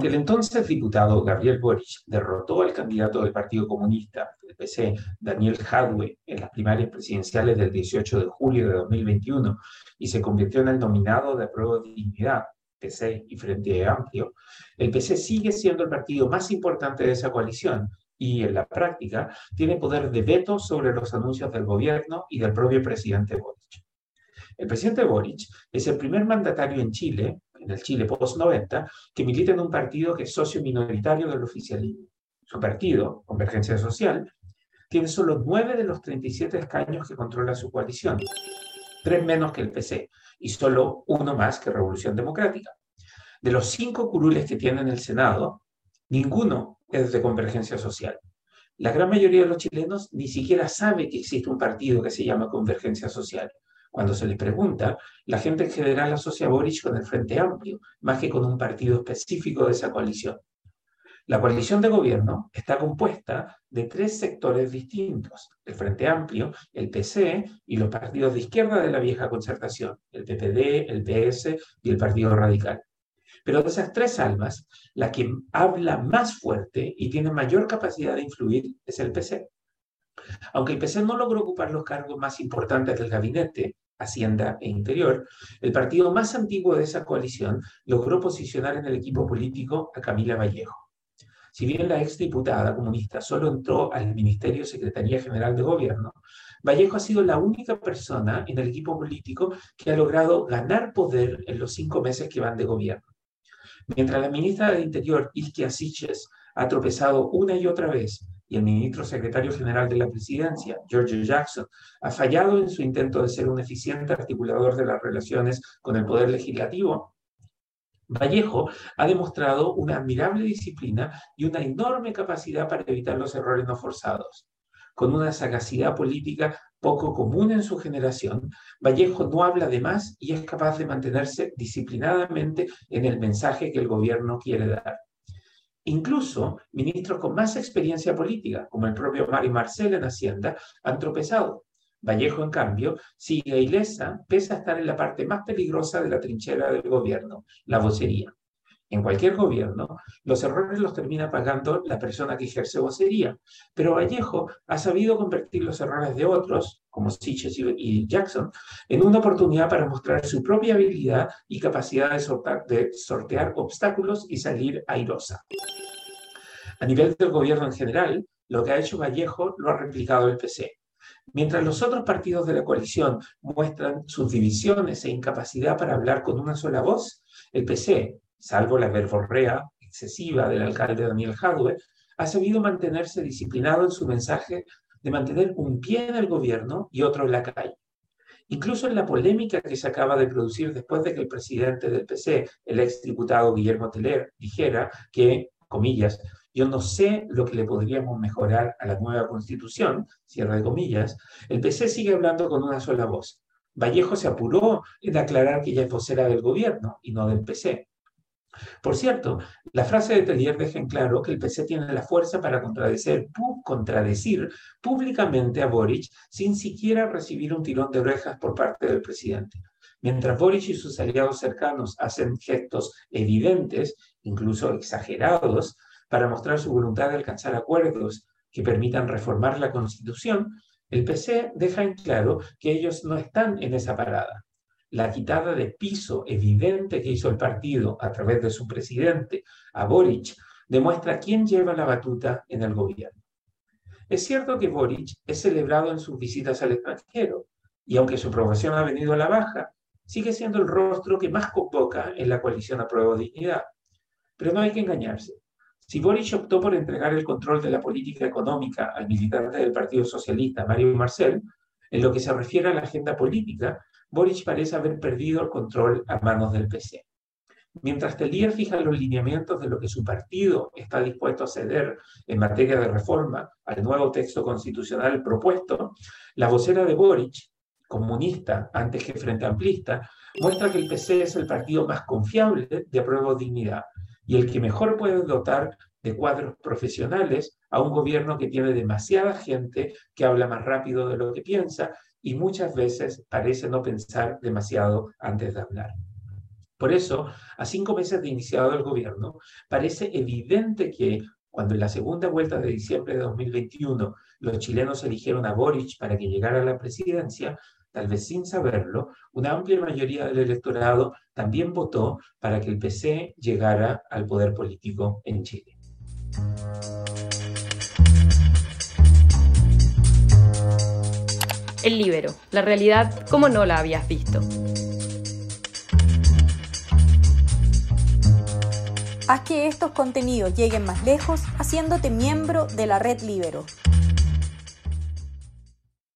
Aunque el entonces diputado Gabriel Boric derrotó al candidato del Partido Comunista, el PC, Daniel Hadwe, en las primarias presidenciales del 18 de julio de 2021 y se convirtió en el nominado de Prueba de Dignidad, PC y Frente Amplio, el PC sigue siendo el partido más importante de esa coalición y en la práctica tiene poder de veto sobre los anuncios del gobierno y del propio presidente Boric. El presidente Boric es el primer mandatario en Chile, en el Chile post-90, que milita en un partido que es socio minoritario del oficialismo. Su partido, Convergencia Social, tiene solo nueve de los 37 escaños que controla su coalición, tres menos que el PC, y solo uno más que Revolución Democrática. De los cinco curules que tiene en el Senado, ninguno es de convergencia social. La gran mayoría de los chilenos ni siquiera sabe que existe un partido que se llama Convergencia Social. Cuando se les pregunta, la gente en general asocia a Boric con el Frente Amplio, más que con un partido específico de esa coalición. La coalición de gobierno está compuesta de tres sectores distintos, el Frente Amplio, el PC y los partidos de izquierda de la vieja concertación, el PPD, el PS y el Partido Radical. Pero de esas tres almas, la que habla más fuerte y tiene mayor capacidad de influir es el PC. Aunque el PC no logró ocupar los cargos más importantes del gabinete, Hacienda e Interior, el partido más antiguo de esa coalición logró posicionar en el equipo político a Camila Vallejo. Si bien la exdiputada comunista solo entró al Ministerio Secretaría General de Gobierno, Vallejo ha sido la única persona en el equipo político que ha logrado ganar poder en los cinco meses que van de gobierno. Mientras la ministra de Interior, Ilkia Siches, ha tropezado una y otra vez y el ministro secretario general de la presidencia, George Jackson, ha fallado en su intento de ser un eficiente articulador de las relaciones con el poder legislativo, Vallejo ha demostrado una admirable disciplina y una enorme capacidad para evitar los errores no forzados. Con una sagacidad política poco común en su generación, Vallejo no habla de más y es capaz de mantenerse disciplinadamente en el mensaje que el gobierno quiere dar. Incluso ministros con más experiencia política, como el propio Mari Marcel en Hacienda, han tropezado. Vallejo, en cambio, sigue ilesa, pese a estar en la parte más peligrosa de la trinchera del gobierno, la vocería. En cualquier gobierno, los errores los termina pagando la persona que ejerce vocería, pero Vallejo ha sabido convertir los errores de otros, como Siches y Jackson, en una oportunidad para mostrar su propia habilidad y capacidad de sortear obstáculos y salir airosa. A nivel del gobierno en general, lo que ha hecho Vallejo lo ha replicado el PC. Mientras los otros partidos de la coalición muestran sus divisiones e incapacidad para hablar con una sola voz, el PC, salvo la verborrea excesiva del alcalde Daniel Jadwe, ha sabido mantenerse disciplinado en su mensaje de mantener un pie en el gobierno y otro en la calle. Incluso en la polémica que se acaba de producir después de que el presidente del PC, el exdiputado Guillermo Teler, dijera que, comillas, yo no sé lo que le podríamos mejorar a la nueva constitución, cierre de comillas, el PC sigue hablando con una sola voz. Vallejo se apuró en aclarar que ella es vocera del gobierno y no del PC. Por cierto, la frase de Tellier deja en claro que el PC tiene la fuerza para contradecir, contradecir públicamente a Boric sin siquiera recibir un tirón de orejas por parte del presidente. Mientras Boric y sus aliados cercanos hacen gestos evidentes, incluso exagerados, para mostrar su voluntad de alcanzar acuerdos que permitan reformar la Constitución, el PC deja en claro que ellos no están en esa parada. La quitada de piso evidente que hizo el partido a través de su presidente, a Boric, demuestra quién lleva la batuta en el gobierno. Es cierto que Boric es celebrado en sus visitas al extranjero, y aunque su aprobación ha venido a la baja, sigue siendo el rostro que más convoca en la coalición a prueba de dignidad. Pero no hay que engañarse. Si Boric optó por entregar el control de la política económica al militante del Partido Socialista, Mario Marcel, en lo que se refiere a la agenda política, Boric parece haber perdido el control a manos del PC. Mientras Telier fija los lineamientos de lo que su partido está dispuesto a ceder en materia de reforma al nuevo texto constitucional propuesto, la vocera de Boric, comunista antes que frente amplista, muestra que el PC es el partido más confiable de apruebo dignidad y el que mejor puede dotar de cuadros profesionales a un gobierno que tiene demasiada gente que habla más rápido de lo que piensa y muchas veces parece no pensar demasiado antes de hablar. Por eso, a cinco meses de iniciado el gobierno, parece evidente que cuando en la segunda vuelta de diciembre de 2021 los chilenos eligieron a Boric para que llegara a la presidencia, tal vez sin saberlo, una amplia mayoría del electorado también votó para que el PC llegara al poder político en Chile. El libero, la realidad como no la habías visto. Haz que estos contenidos lleguen más lejos haciéndote miembro de la red Libero.